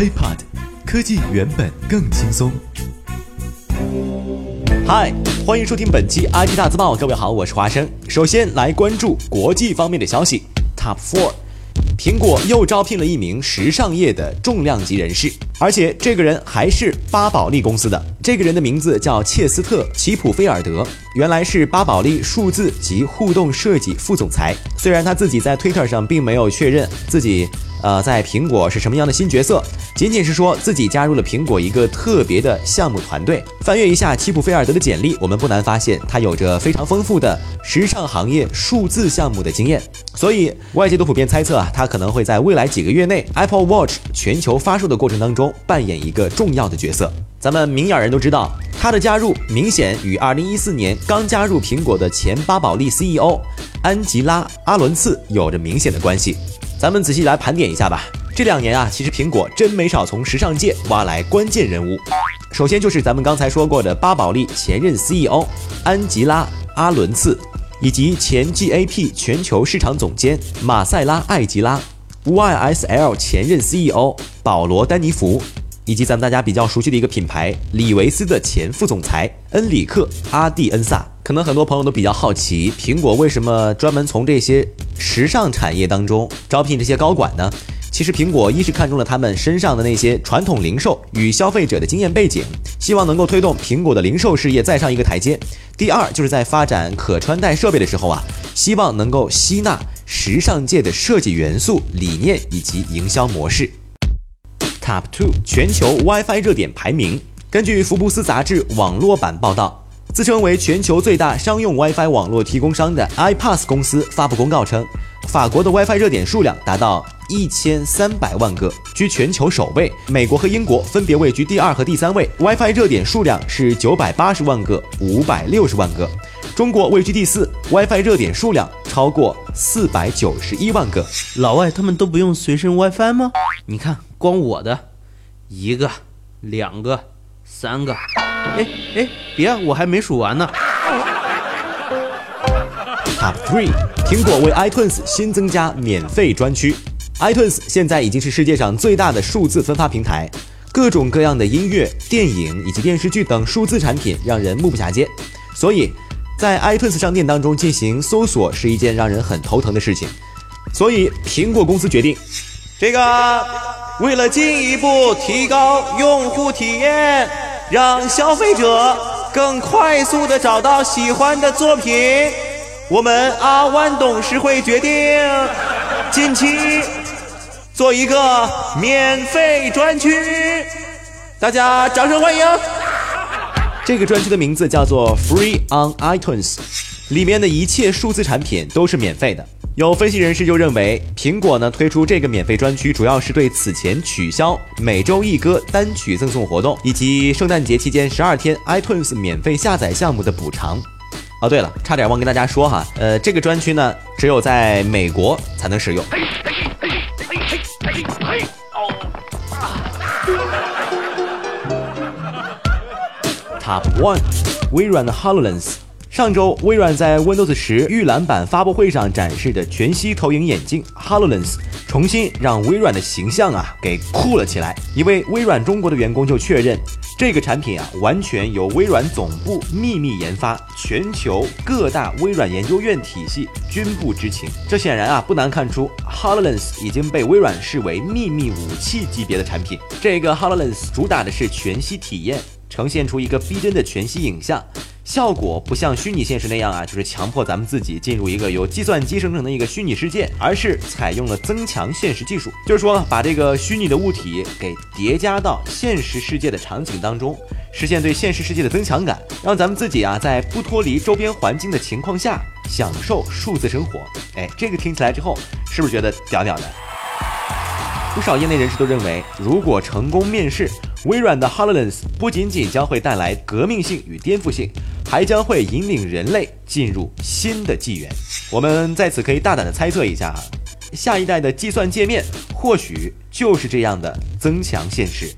HiPod，科技原本更轻松。嗨，欢迎收听本期 IT 大字报，各位好，我是华生。首先来关注国际方面的消息，Top Four。苹果又招聘了一名时尚业的重量级人士，而且这个人还是巴宝莉公司的。这个人的名字叫切斯特·齐普菲尔德，原来是巴宝莉数字及互动设计副总裁。虽然他自己在 Twitter 上并没有确认自己。呃，在苹果是什么样的新角色？仅仅是说自己加入了苹果一个特别的项目团队。翻阅一下齐普菲尔德的简历，我们不难发现他有着非常丰富的时尚行业数字项目的经验。所以外界都普遍猜测啊，他可能会在未来几个月内 Apple Watch 全球发售的过程当中扮演一个重要的角色。咱们明眼人都知道，他的加入明显与2014年刚加入苹果的前巴宝莉 CEO 安吉拉阿伦茨有着明显的关系。咱们仔细来盘点一下吧。这两年啊，其实苹果真没少从时尚界挖来关键人物。首先就是咱们刚才说过的巴宝莉前任 CEO 安吉拉·阿伦茨，以及前 GAP 全球市场总监马塞拉·艾吉拉，YSL 前任 CEO 保罗·丹尼弗，以及咱们大家比较熟悉的一个品牌李维斯的前副总裁恩里克·阿蒂恩萨。可能很多朋友都比较好奇，苹果为什么专门从这些时尚产业当中招聘这些高管呢？其实，苹果一是看中了他们身上的那些传统零售与消费者的经验背景，希望能够推动苹果的零售事业再上一个台阶；第二，就是在发展可穿戴设备的时候啊，希望能够吸纳时尚界的设计元素、理念以及营销模式。Top two 全球 WiFi 热点排名，根据福布斯杂志网络版报道。自称为全球最大商用 WiFi 网络提供商的 iPass 公司发布公告称，法国的 WiFi 热点数量达到一千三百万个，居全球首位。美国和英国分别位居第二和第三位，WiFi 热点数量是九百八十万个、五百六十万个。中国位居第四，WiFi 热点数量超过四百九十一万个。老外他们都不用随身 WiFi 吗？你看，光我的，一个、两个、三个。哎哎，别，我还没数完呢。Top three，苹果为 iTunes 新增加免费专区。iTunes 现在已经是世界上最大的数字分发平台，各种各样的音乐、电影以及电视剧等数字产品让人目不暇接。所以，在 iTunes 商店当中进行搜索是一件让人很头疼的事情。所以，苹果公司决定，这个为了进一步提高用户体验。让消费者更快速的找到喜欢的作品，我们阿湾董事会决定近期做一个免费专区，大家掌声欢迎。这个专区的名字叫做 Free on iTunes，里面的一切数字产品都是免费的。有分析人士就认为，苹果呢推出这个免费专区，主要是对此前取消每周一歌单曲赠送活动，以及圣诞节期间十二天 iTunes 免费下载项目的补偿。哦，对了，差点忘跟大家说哈，呃，这个专区呢只有在美国才能使用。Top one，微软的 Hololens。上周，微软在 Windows 十预览版发布会上展示的全息投影眼镜 HoloLens，重新让微软的形象啊给酷了起来。一位微软中国的员工就确认，这个产品啊完全由微软总部秘密研发，全球各大微软研究院体系均不知情。这显然啊不难看出，HoloLens 已经被微软视为秘密武器级别的产品。这个 HoloLens 主打的是全息体验，呈现出一个逼真的全息影像。效果不像虚拟现实那样啊，就是强迫咱们自己进入一个由计算机生成的一个虚拟世界，而是采用了增强现实技术，就是说把这个虚拟的物体给叠加到现实世界的场景当中，实现对现实世界的增强感，让咱们自己啊在不脱离周边环境的情况下享受数字生活。哎，这个听起来之后是不是觉得屌屌的？不少业内人士都认为，如果成功面世，微软的 HoloLens 不仅仅将会带来革命性与颠覆性，还将会引领人类进入新的纪元。我们在此可以大胆的猜测一下，下一代的计算界面或许就是这样的增强现实。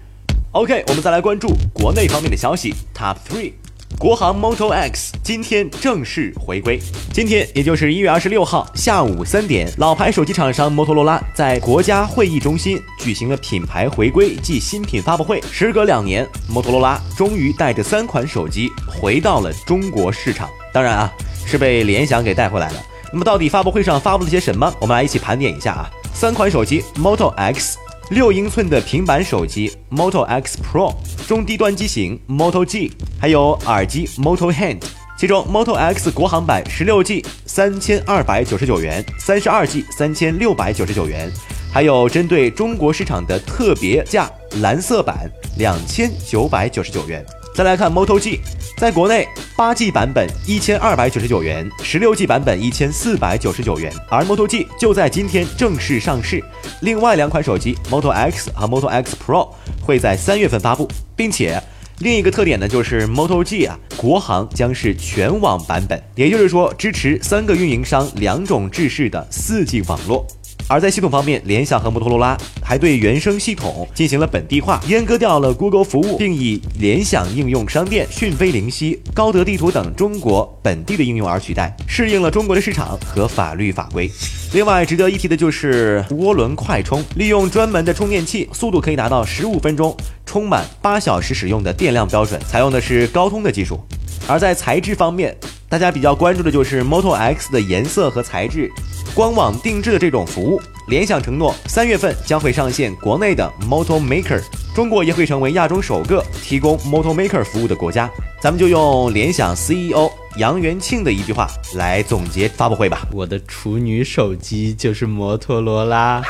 OK，我们再来关注国内方面的消息。Top three，国行 Moto X 今天正式回归。今天也就是一月二十六号下午三点，老牌手机厂商摩托罗拉在国家会议中心举行了品牌回归暨新品发布会。时隔两年，摩托罗拉终于带着三款手机回到了中国市场。当然啊，是被联想给带回来了。那么到底发布会上发布了些什么？我们来一起盘点一下啊。三款手机 Moto X。六英寸的平板手机 Moto X Pro，中低端机型 Moto G，还有耳机 Moto Hand。其中 Moto X 国行版十六 G 三千二百九十九元，三十二 G 三千六百九十九元，还有针对中国市场的特别价蓝色版两千九百九十九元。再来看 Moto G。在国内，八 G 版本一千二百九十九元，十六 G 版本一千四百九十九元。而 Moto G 就在今天正式上市。另外两款手机 Moto X 和 Moto X Pro 会在三月份发布，并且另一个特点呢，就是 Moto G 啊，国行将是全网版本，也就是说支持三个运营商两种制式的四 G 网络。而在系统方面，联想和摩托罗拉还对原生系统进行了本地化，阉割掉了 Google 服务，并以联想应用商店、讯飞灵犀、高德地图等中国本地的应用而取代，适应了中国的市场和法律法规。另外值得一提的就是涡轮快充，利用专门的充电器，速度可以达到十五分钟充满八小时使用的电量标准，采用的是高通的技术。而在材质方面，大家比较关注的就是 Moto X 的颜色和材质。官网定制的这种服务，联想承诺三月份将会上线国内的 Moto Maker，中国也会成为亚洲首个提供 Moto Maker 服务的国家。咱们就用联想 CEO 杨元庆的一句话来总结发布会吧：我的处女手机就是摩托罗拉。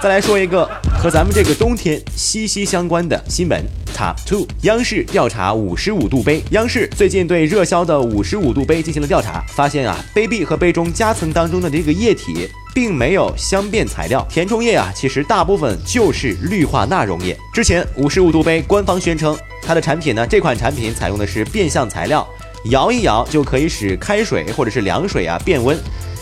再来说一个和咱们这个冬天息息相关的新闻：Top Two，央视调查五十五度杯。央视最近对热销的五十五度杯进行了调查，发现啊，杯壁和杯中夹层当中的这个液体并没有相变材料，填充液啊，其实大部分就是氯化钠溶液。之前五十五度杯官方宣称，它的产品呢，这款产品采用的是变相材料，摇一摇就可以使开水或者是凉水啊变温。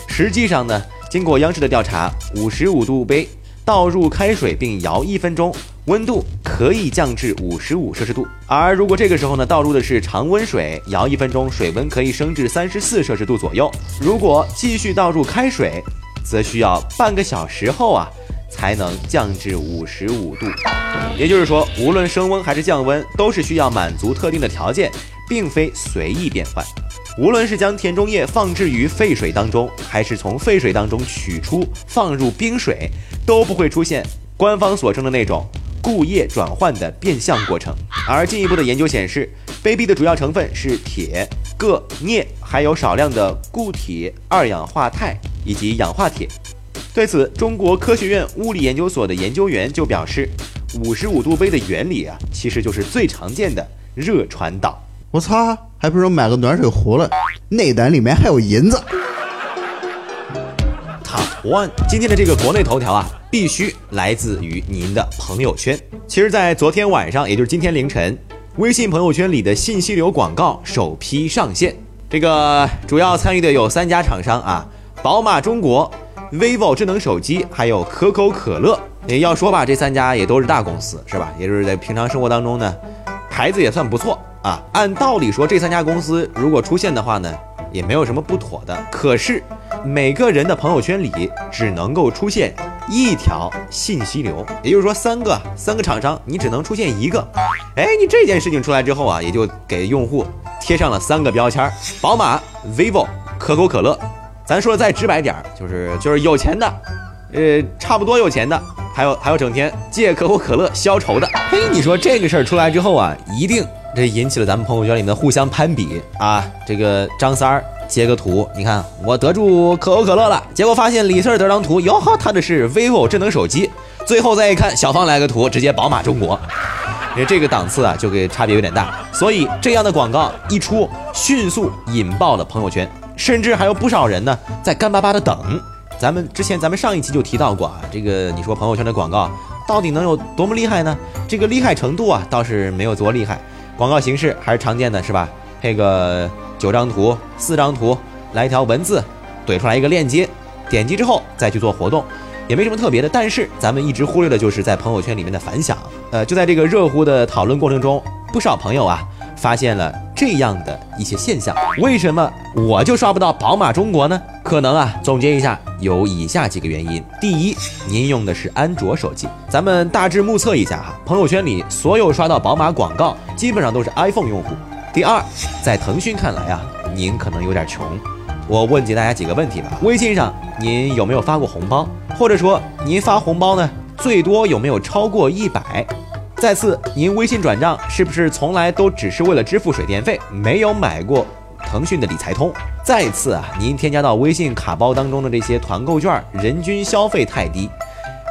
实际上呢，经过央视的调查，五十五度杯。倒入开水并摇一分钟，温度可以降至五十五摄氏度。而如果这个时候呢，倒入的是常温水，摇一分钟，水温可以升至三十四摄氏度左右。如果继续倒入开水，则需要半个小时后啊，才能降至五十五度。也就是说，无论升温还是降温，都是需要满足特定的条件，并非随意变换。无论是将填充液放置于沸水当中，还是从沸水当中取出放入冰水，都不会出现官方所称的那种固液转换的变相过程。而进一步的研究显示，杯壁的主要成分是铁、铬、镍，还有少量的固体二氧化钛以及氧化铁。对此，中国科学院物理研究所的研究员就表示，五十五度杯的原理啊，其实就是最常见的热传导。我操，还不如买个暖水壶了，内胆里面还有银子。Top One，今天的这个国内头条啊，必须来自于您的朋友圈。其实，在昨天晚上，也就是今天凌晨，微信朋友圈里的信息流广告首批上线。这个主要参与的有三家厂商啊，宝马中国、vivo 智能手机，还有可口可乐。也要说吧，这三家也都是大公司，是吧？也就是在平常生活当中呢，牌子也算不错。啊，按道理说，这三家公司如果出现的话呢，也没有什么不妥的。可是，每个人的朋友圈里只能够出现一条信息流，也就是说，三个三个厂商，你只能出现一个。哎，你这件事情出来之后啊，也就给用户贴上了三个标签：宝马、vivo、可口可乐。咱说的再直白点儿，就是就是有钱的，呃，差不多有钱的，还有还有整天借可口可乐消愁的。嘿，你说这个事儿出来之后啊，一定。这引起了咱们朋友圈里面的互相攀比啊！这个张三儿截个图，你看我得住可口可乐了，结果发现李四得张图，哟呵，他的是 vivo 智能手机。最后再一看，小芳来个图，直接宝马中国。因 为这个档次啊，就给差别有点大，所以这样的广告一出，迅速引爆了朋友圈，甚至还有不少人呢在干巴巴的等。咱们之前咱们上一期就提到过啊，这个你说朋友圈的广告到底能有多么厉害呢？这个厉害程度啊，倒是没有多厉害。广告形式还是常见的，是吧？配个九张图、四张图，来一条文字，怼出来一个链接，点击之后再去做活动，也没什么特别的。但是咱们一直忽略的就是在朋友圈里面的反响。呃，就在这个热乎的讨论过程中，不少朋友啊发现了这样的一些现象。为什么我就刷不到宝马中国呢？可能啊，总结一下，有以下几个原因。第一，您用的是安卓手机，咱们大致目测一下哈，朋友圈里所有刷到宝马广告，基本上都是 iPhone 用户。第二，在腾讯看来啊，您可能有点穷。我问及大家几个问题吧：微信上您有没有发过红包？或者说您发红包呢，最多有没有超过一百？再次，您微信转账是不是从来都只是为了支付水电费，没有买过腾讯的理财通？再次啊，您添加到微信卡包当中的这些团购券，人均消费太低。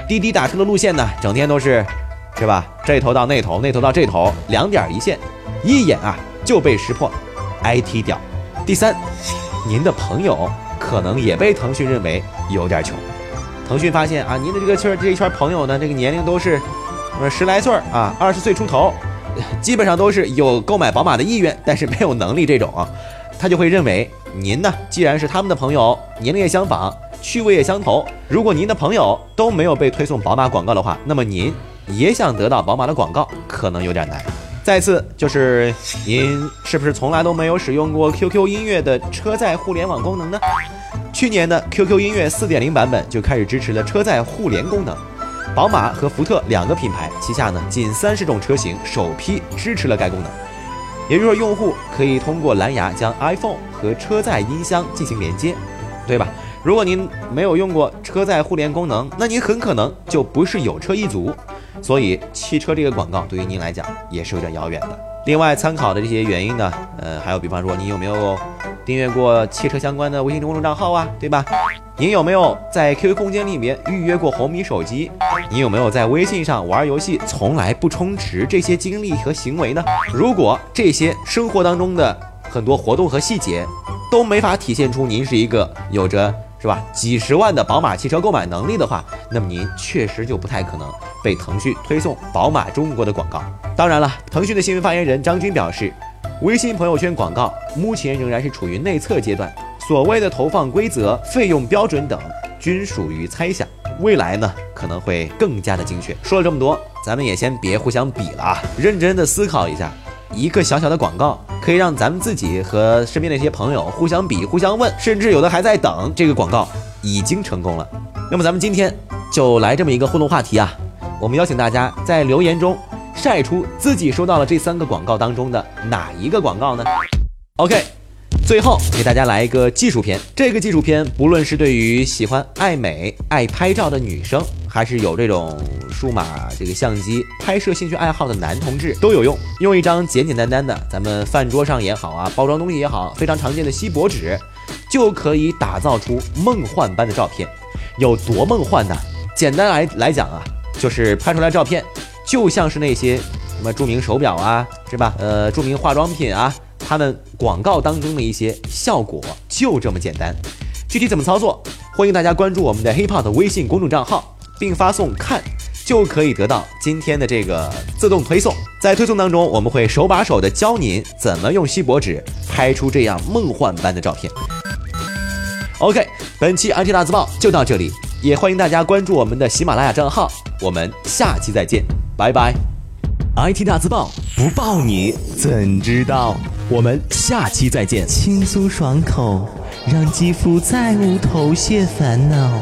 滴滴打车的路线呢，整天都是，是吧？这头到那头，那头到这头，两点一线，一眼啊就被识破，IT 屌。第三，您的朋友可能也被腾讯认为有点穷。腾讯发现啊，您的这个圈这一圈朋友呢，这个年龄都是。呃，十来岁啊，二十岁出头，基本上都是有购买宝马的意愿，但是没有能力这种啊，他就会认为您呢，既然是他们的朋友，年龄也相仿，趣味也相投，如果您的朋友都没有被推送宝马广告的话，那么您也想得到宝马的广告，可能有点难。再次就是您是不是从来都没有使用过 QQ 音乐的车载互联网功能呢？去年的 QQ 音乐四点零版本就开始支持了车载互联功能。宝马和福特两个品牌旗下呢，仅三十种车型首批支持了该功能，也就是说，用户可以通过蓝牙将 iPhone 和车载音箱进行连接，对吧？如果您没有用过车载互联功能，那您很可能就不是有车一族，所以汽车这个广告对于您来讲也是有点遥远的。另外，参考的这些原因呢，呃，还有比方说，你有没有订阅过汽车相关的微信公众账号啊，对吧？您有没有在 QQ 空间里面预约过红米手机？您有没有在微信上玩游戏从来不充值这些经历和行为呢？如果这些生活当中的很多活动和细节都没法体现出您是一个有着是吧几十万的宝马汽车购买能力的话，那么您确实就不太可能被腾讯推送宝马中国的广告。当然了，腾讯的新闻发言人张军表示，微信朋友圈广告目前仍然是处于内测阶段。所谓的投放规则、费用标准等，均属于猜想。未来呢，可能会更加的精确。说了这么多，咱们也先别互相比了啊，认真的思考一下，一个小小的广告，可以让咱们自己和身边的一些朋友互相比、互相问，甚至有的还在等这个广告已经成功了。那么咱们今天就来这么一个互动话题啊，我们邀请大家在留言中晒出自己收到了这三个广告当中的哪一个广告呢？OK。最后给大家来一个技术片，这个技术片不论是对于喜欢爱美、爱拍照的女生，还是有这种数码这个相机拍摄兴趣爱好的男同志都有用。用一张简简单单的咱们饭桌上也好啊，包装东西也好，非常常见的锡箔纸，就可以打造出梦幻般的照片。有多梦幻呢？简单来来讲啊，就是拍出来照片就像是那些什么著名手表啊，是吧？呃，著名化妆品啊。他们广告当中的一些效果就这么简单，具体怎么操作？欢迎大家关注我们的 HipHop 的微信公众账号，并发送“看”，就可以得到今天的这个自动推送。在推送当中，我们会手把手的教您怎么用锡箔纸拍出这样梦幻般的照片。OK，本期 IT 大字报就到这里，也欢迎大家关注我们的喜马拉雅账号。我们下期再见，拜拜。IT 大字报不报你怎知道？我们下期再见。轻松爽口，让肌肤再无头屑烦恼。